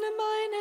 öffne meine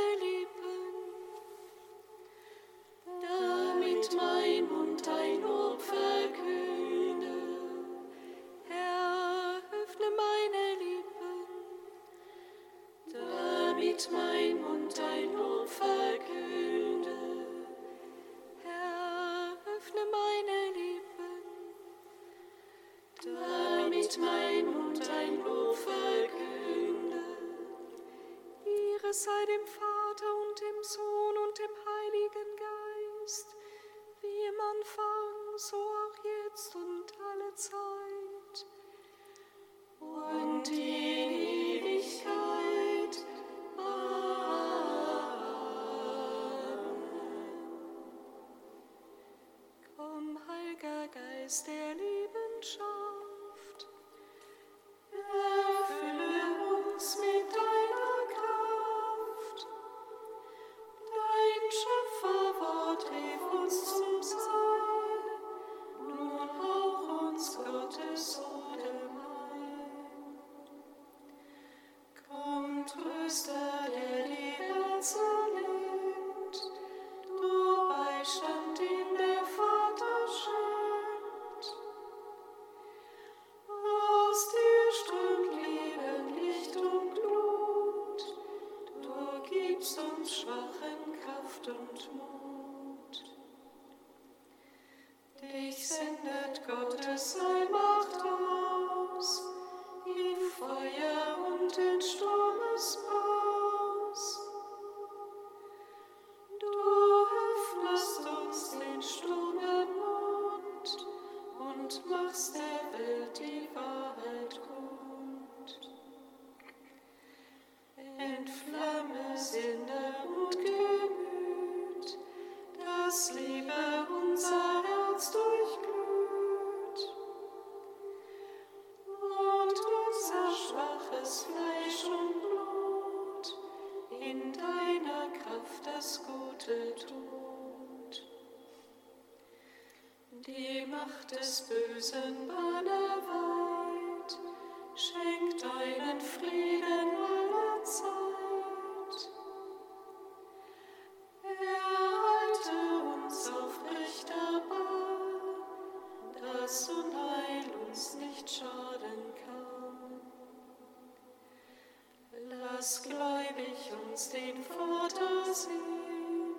dass gläubig uns den Vater sehen,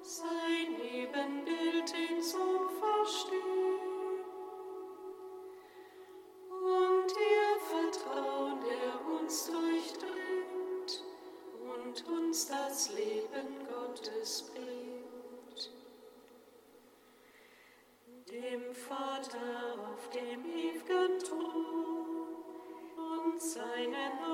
sein Ebenbild den Sohn verstehen. Und ihr Vertrauen, der uns durchdringt und uns das Leben Gottes bringt. Dem Vater auf dem ewigen Thron und seinen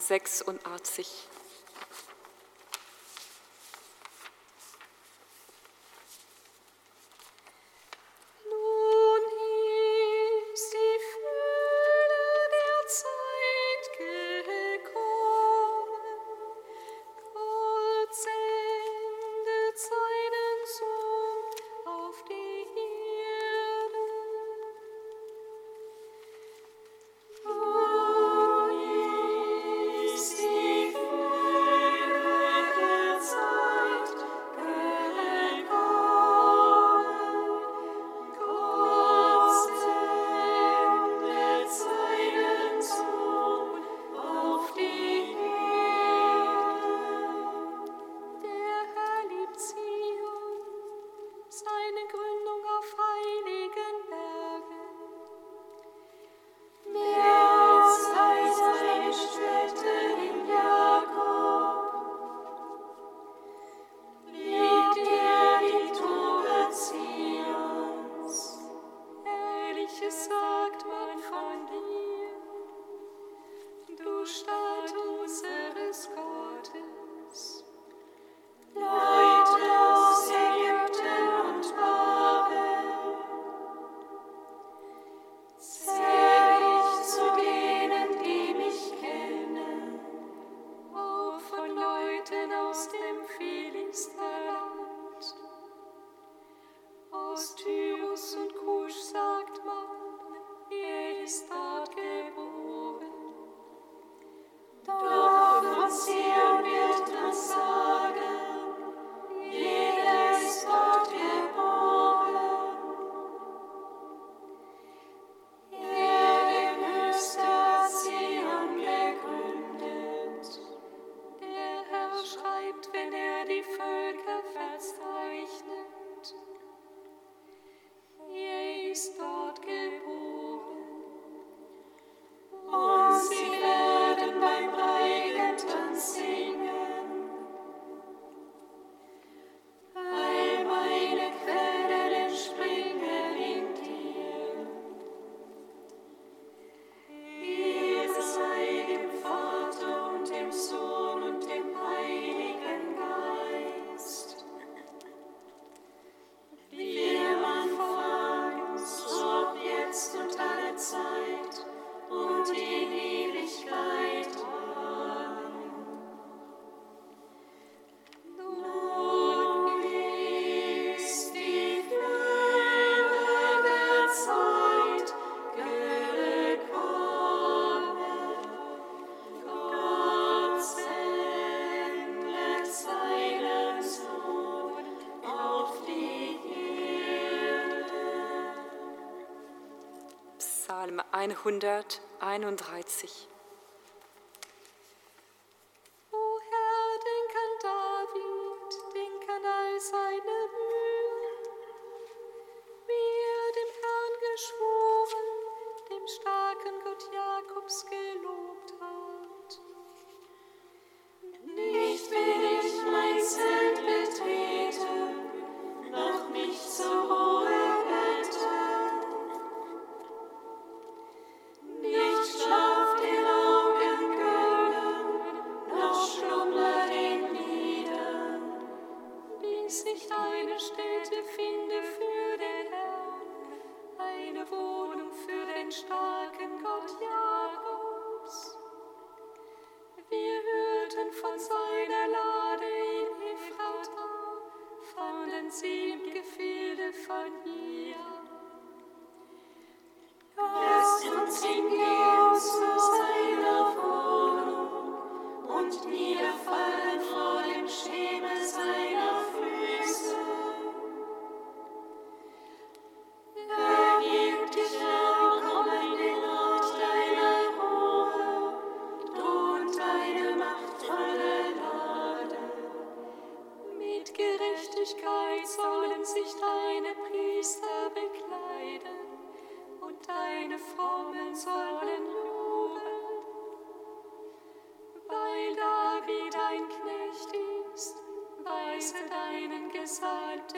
Psalm 86. seine Gründung auf heiligen Berg. 131. deine Formen sollen loben, weil David dein Knecht ist, weise deinen Gesalten.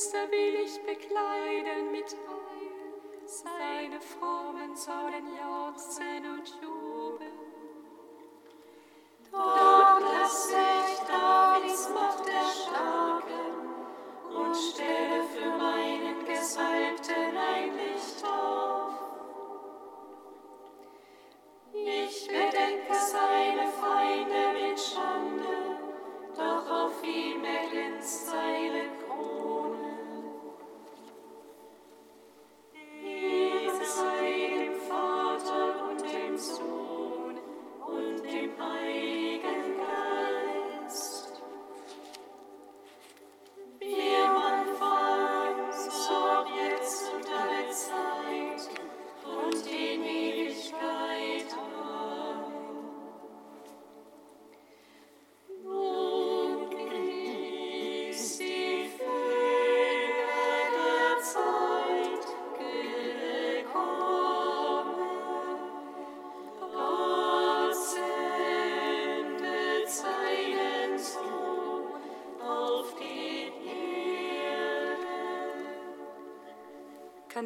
Psalm 131. Kantikum aus dem Buch Sararia, Seite 395. wirst du erkennen,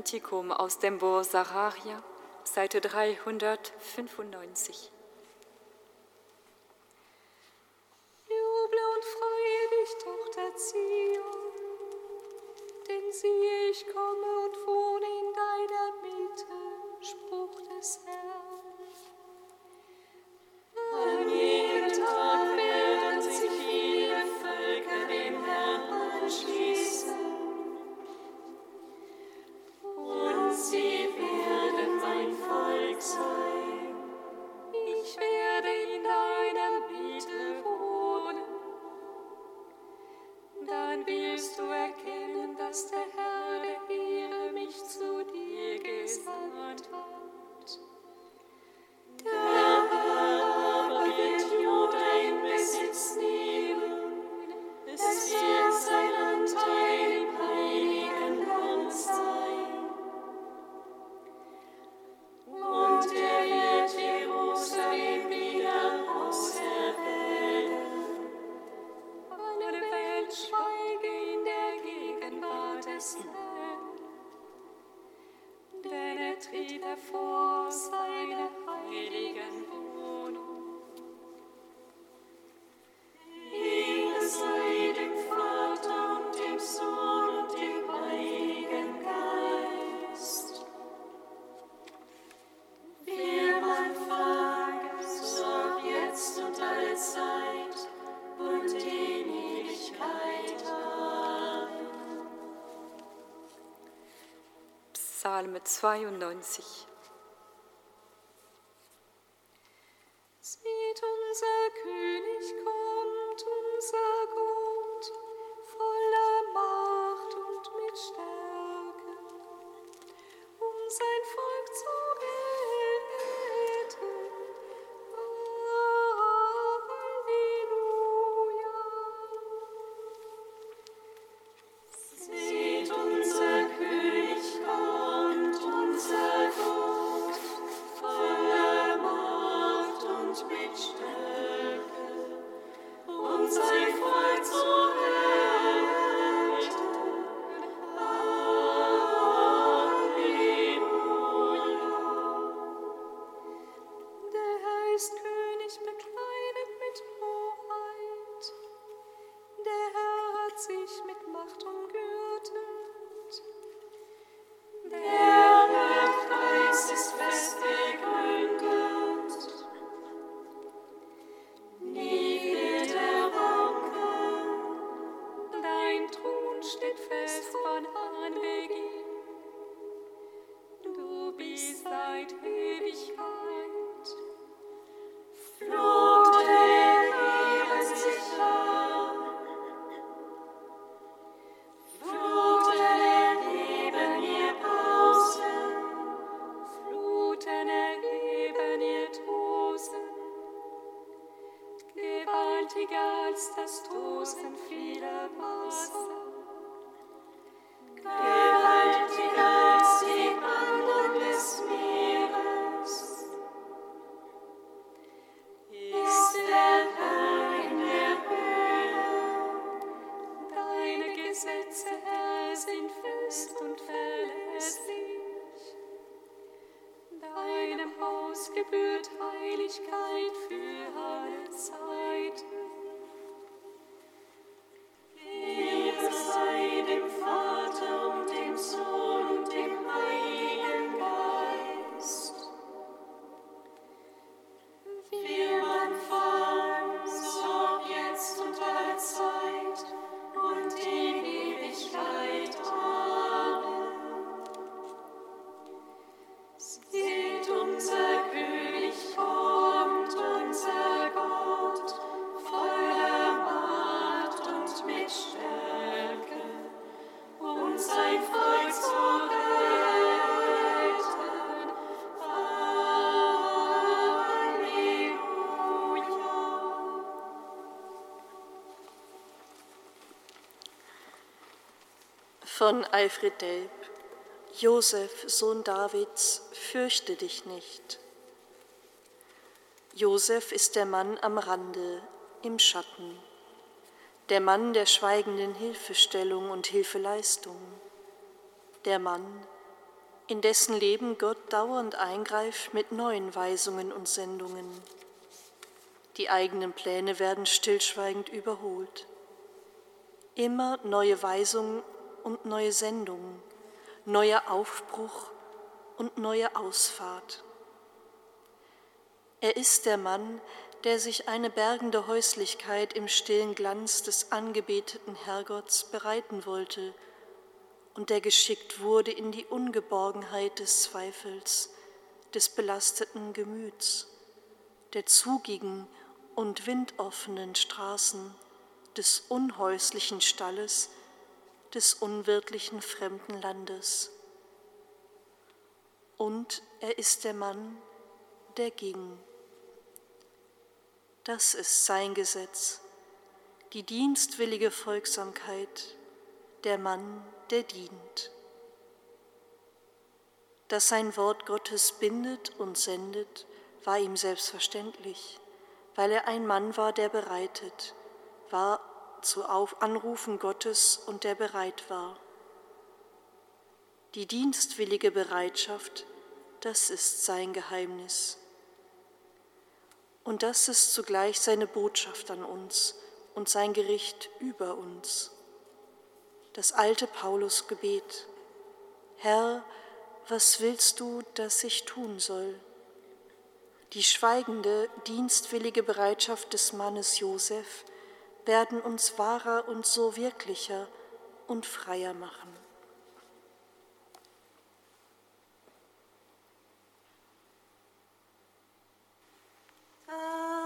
Kantikum aus dem Buch Sacharja, Seite 395. 292. Von Alfred Delp. Josef, Sohn Davids, fürchte dich nicht. Josef ist der Mann am Rande, im Schatten, der Mann der schweigenden Hilfestellung und Hilfeleistung, der Mann, in dessen Leben Gott dauernd eingreift mit neuen Weisungen und Sendungen. Die eigenen Pläne werden stillschweigend überholt. Immer neue Weisungen und neue Sendungen, neuer Aufbruch und neue Ausfahrt. Er ist der Mann, der sich eine bergende Häuslichkeit im stillen Glanz des angebeteten Herrgotts bereiten wollte und der geschickt wurde in die Ungeborgenheit des Zweifels, des belasteten Gemüts, der zugigen und windoffenen Straßen, des unhäuslichen Stalles, des unwirtlichen fremden Landes. Und er ist der Mann, der ging. Das ist sein Gesetz, die dienstwillige Folgsamkeit, der Mann, der dient. Dass sein Wort Gottes bindet und sendet, war ihm selbstverständlich, weil er ein Mann war, der bereitet, war zu Auf Anrufen Gottes und der bereit war. Die dienstwillige Bereitschaft das ist sein Geheimnis. Und das ist zugleich seine Botschaft an uns und sein Gericht über uns. Das alte Paulus-Gebet. Herr, was willst du, dass ich tun soll? Die schweigende, dienstwillige Bereitschaft des Mannes Josef werden uns wahrer und so wirklicher und freier machen. Mit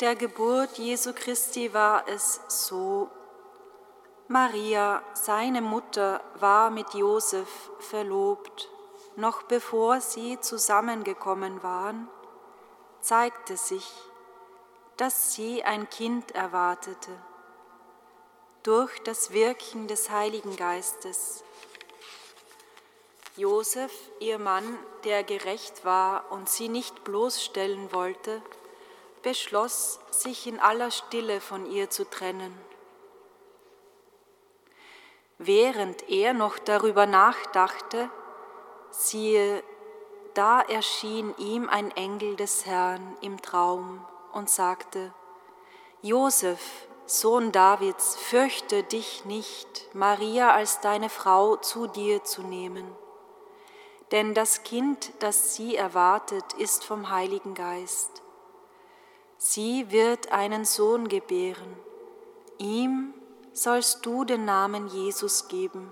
der Geburt Jesu Christi war es so. Maria, seine Mutter, war mit Josef verlobt. Noch bevor sie zusammengekommen waren, zeigte sich, dass sie ein Kind erwartete. Durch das Wirken des Heiligen Geistes. Josef, ihr Mann, der gerecht war und sie nicht bloßstellen wollte, beschloss, sich in aller Stille von ihr zu trennen. Während er noch darüber nachdachte, siehe, da erschien ihm ein Engel des Herrn im Traum und sagte, Josef, Sohn Davids, fürchte dich nicht, Maria als deine Frau zu dir zu nehmen denn das Kind, das sie erwartet, ist vom Heiligen Geist. Sie wird einen Sohn gebären. Ihm sollst du den Namen Jesus geben,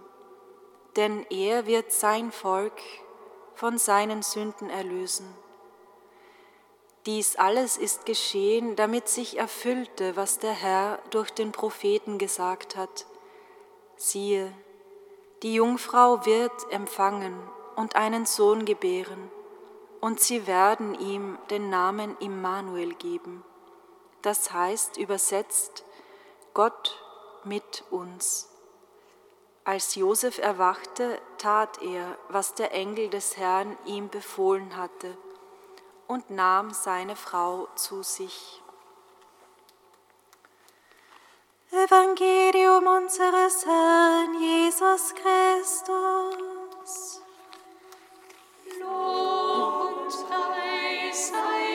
denn er wird sein Volk von seinen Sünden erlösen. Dies alles ist geschehen, damit sich erfüllte, was der Herr durch den Propheten gesagt hat. Siehe, die Jungfrau wird empfangen und einen Sohn gebären, und sie werden ihm den Namen Immanuel geben. Das heißt übersetzt Gott mit uns. Als Josef erwachte, tat er, was der Engel des Herrn ihm befohlen hatte, und nahm seine Frau zu sich. Evangelium unseres Herrn Jesus Christus. Lob und Preis sei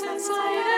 Gepriesen sei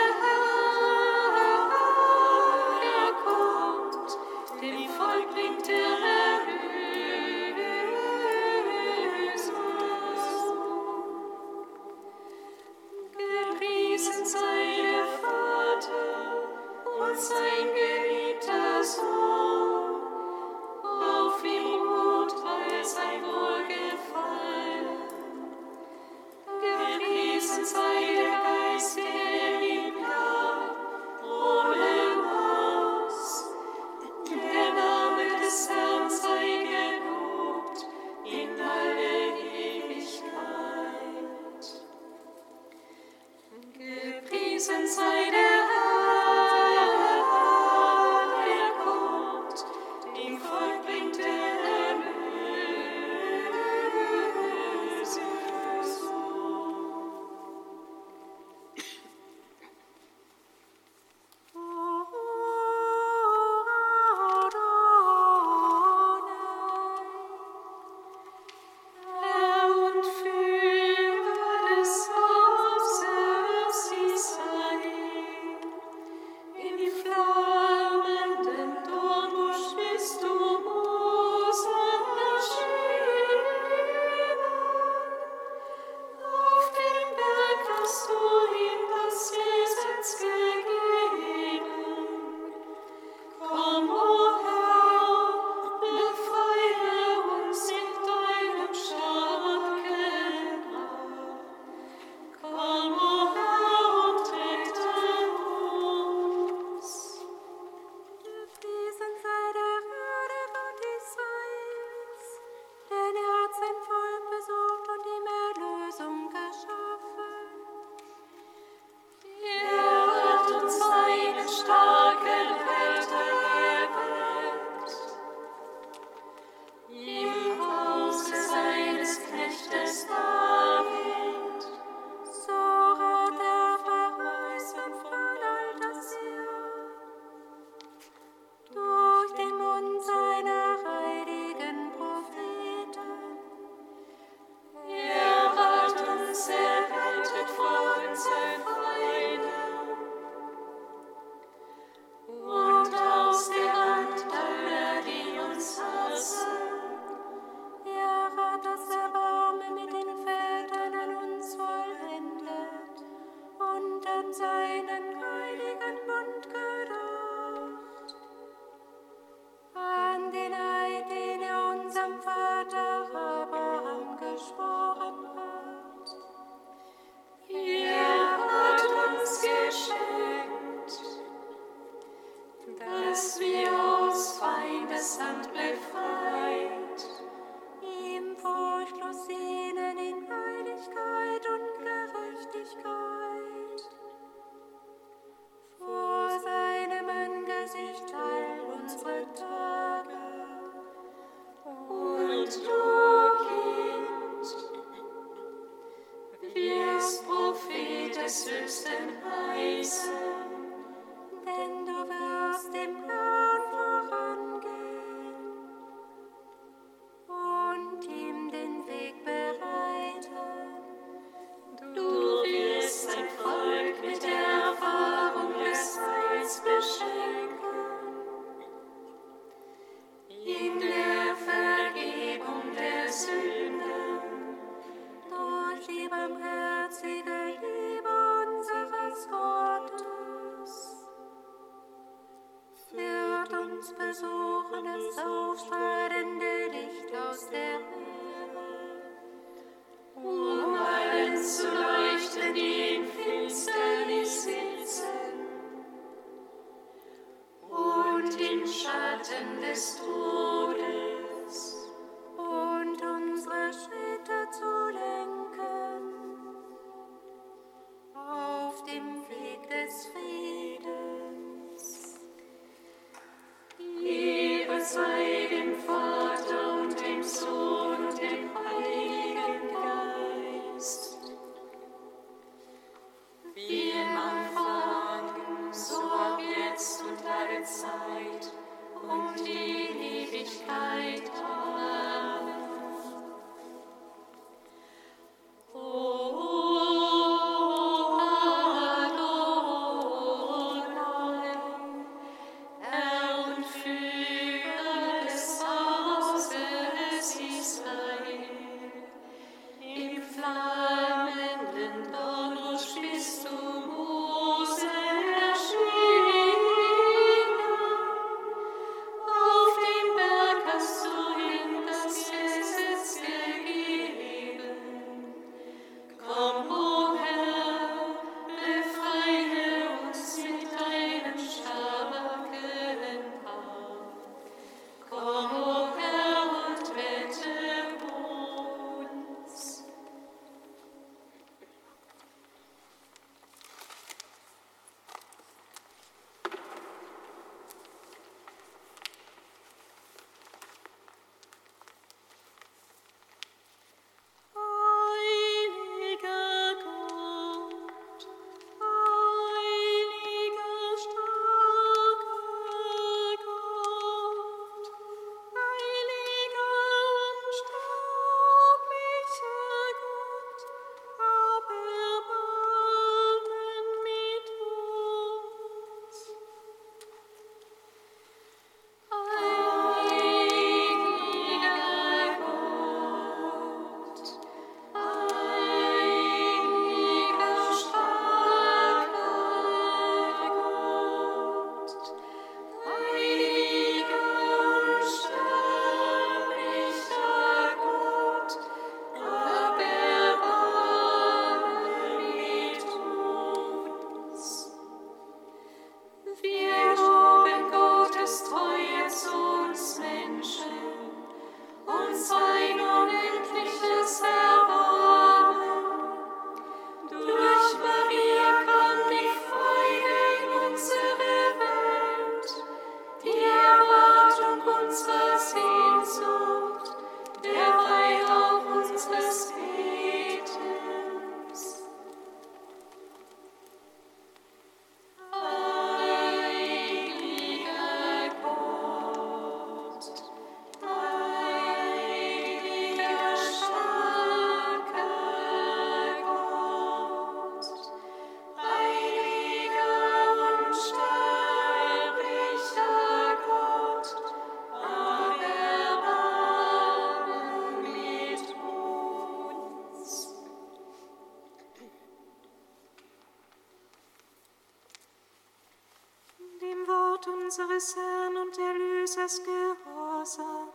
Erlösers gehorsam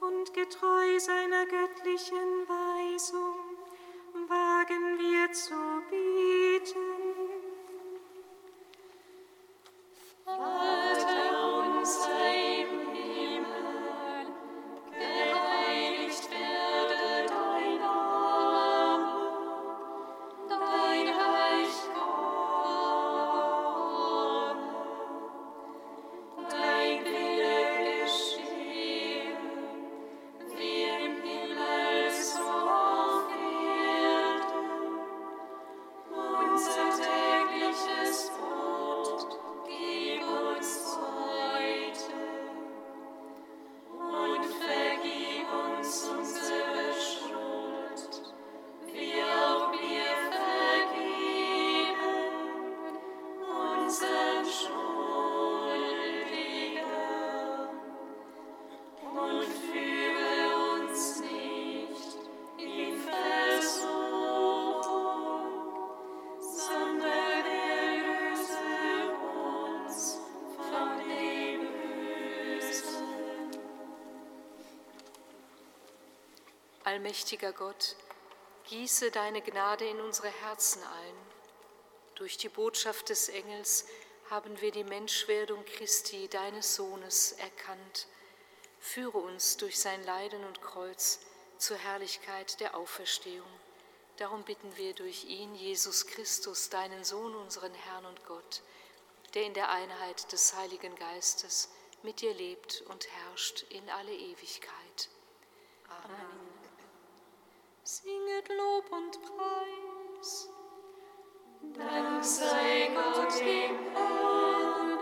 und getreu seiner göttlichen Weisung, Allmächtiger Gott, gieße deine Gnade in unsere Herzen ein. Durch die Botschaft des Engels haben wir die Menschwerdung Christi, deines Sohnes, erkannt. Führe uns durch sein Leiden und Kreuz zur Herrlichkeit der Auferstehung. Darum bitten wir durch ihn, Jesus Christus, deinen Sohn, unseren Herrn und Gott, der in der Einheit des Heiligen Geistes mit dir lebt und herrscht in alle Ewigkeit. Amen. Singet Lob und Preis. Dank sei Gott im Herrn.